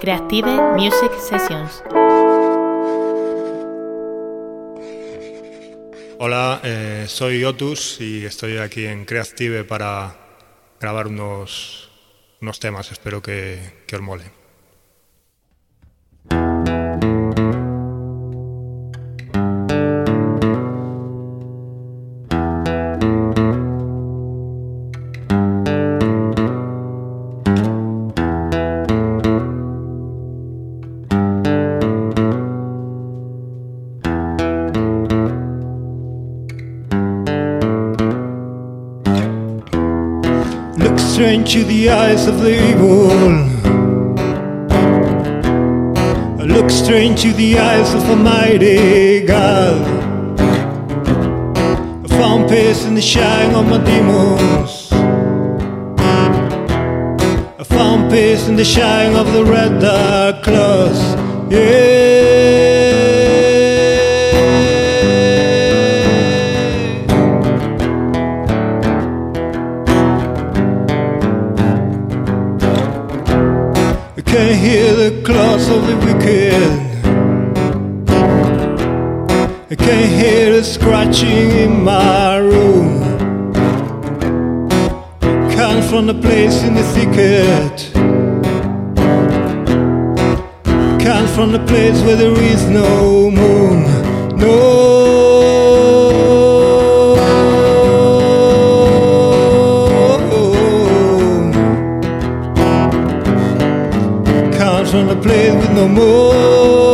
Creative Music Sessions. Hola, eh, soy Otus y estoy aquí en Creative para grabar unos, unos temas. Espero que, que os molen. Into the eyes of the evil. I Look straight into the eyes of Almighty God. I found peace in the shine of my demons. I found peace in the shine of the red dark claws. Yeah. The scratching in my room. Comes from the place in the thicket. Comes from the place where there is no moon. No. Comes from the place with no more.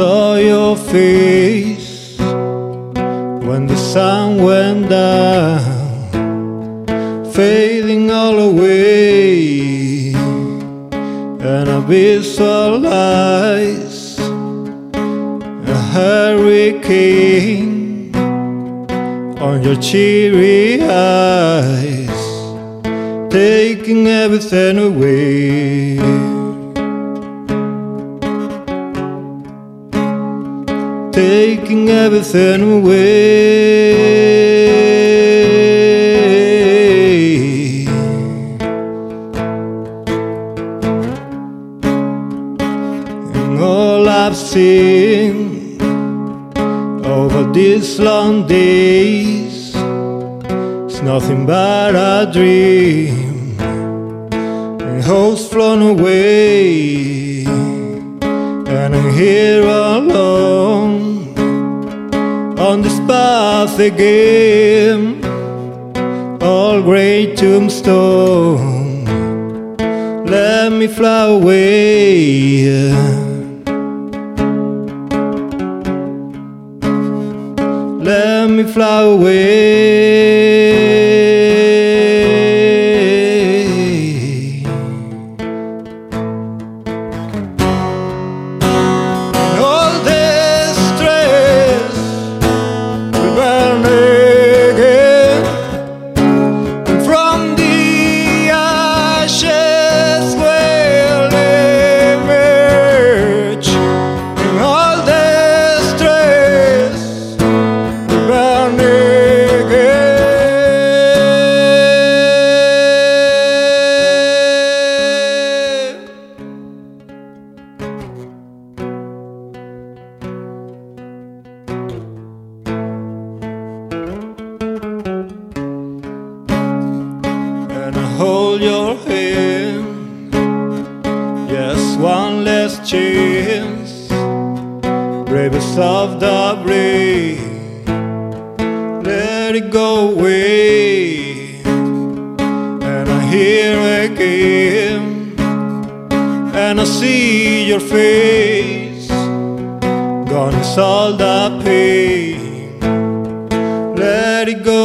Saw your face when the sun went down, fading all away, and I visualized a hurricane on your cheery eyes taking everything away. Taking everything away. And all I've seen over these long days is nothing but a dream. And hope's flown away. And I'm here alone on this path again. All great tombstone. Let me fly away. Let me fly away. I see your face. Gone is all the pain, let it go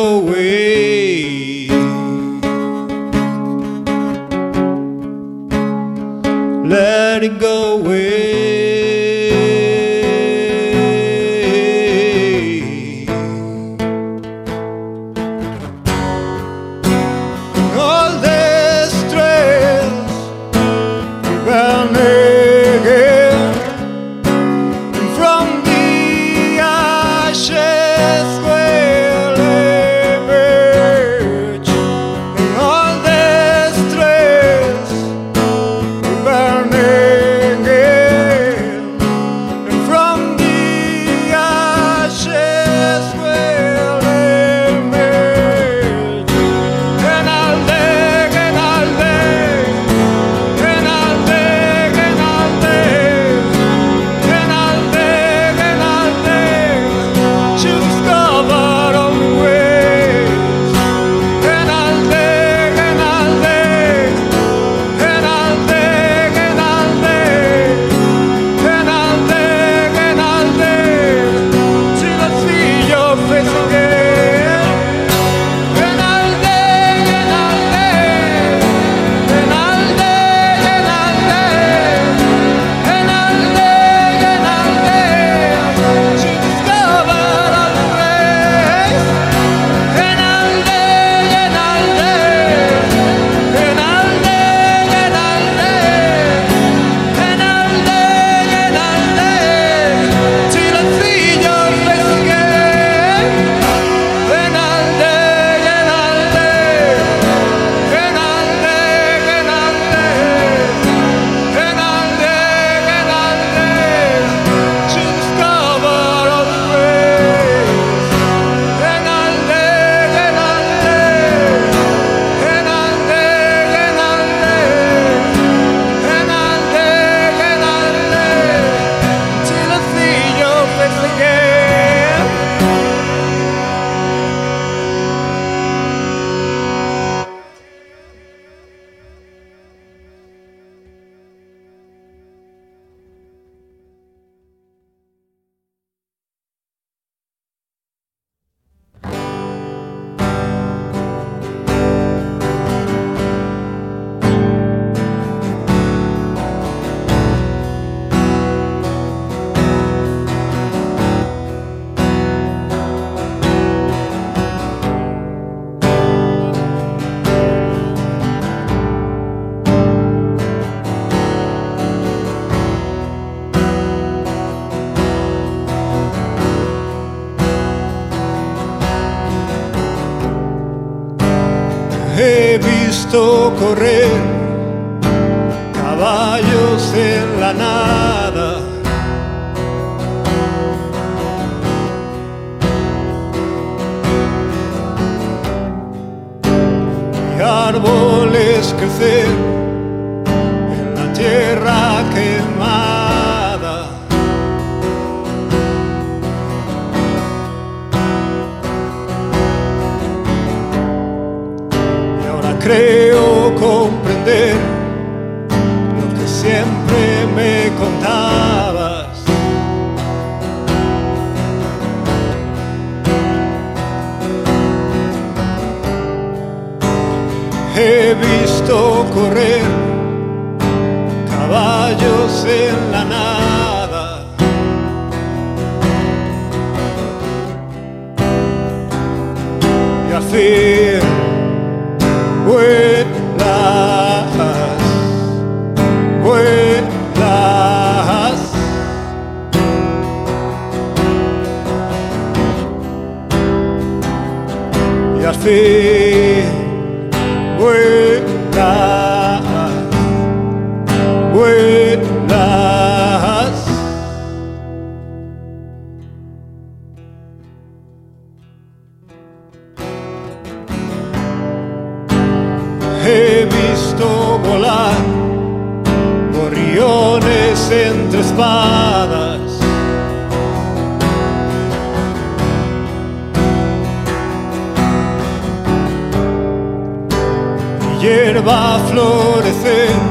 he visto correr caballos en la nada. Y árboles crecer entre espadas. y Hierba florecer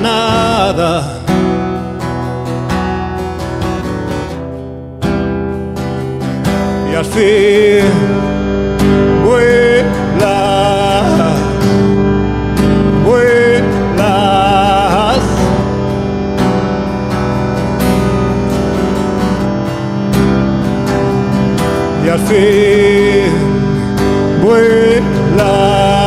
nada. Y al fin vuela, vuelas. Y al fin vuelas.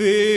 fear.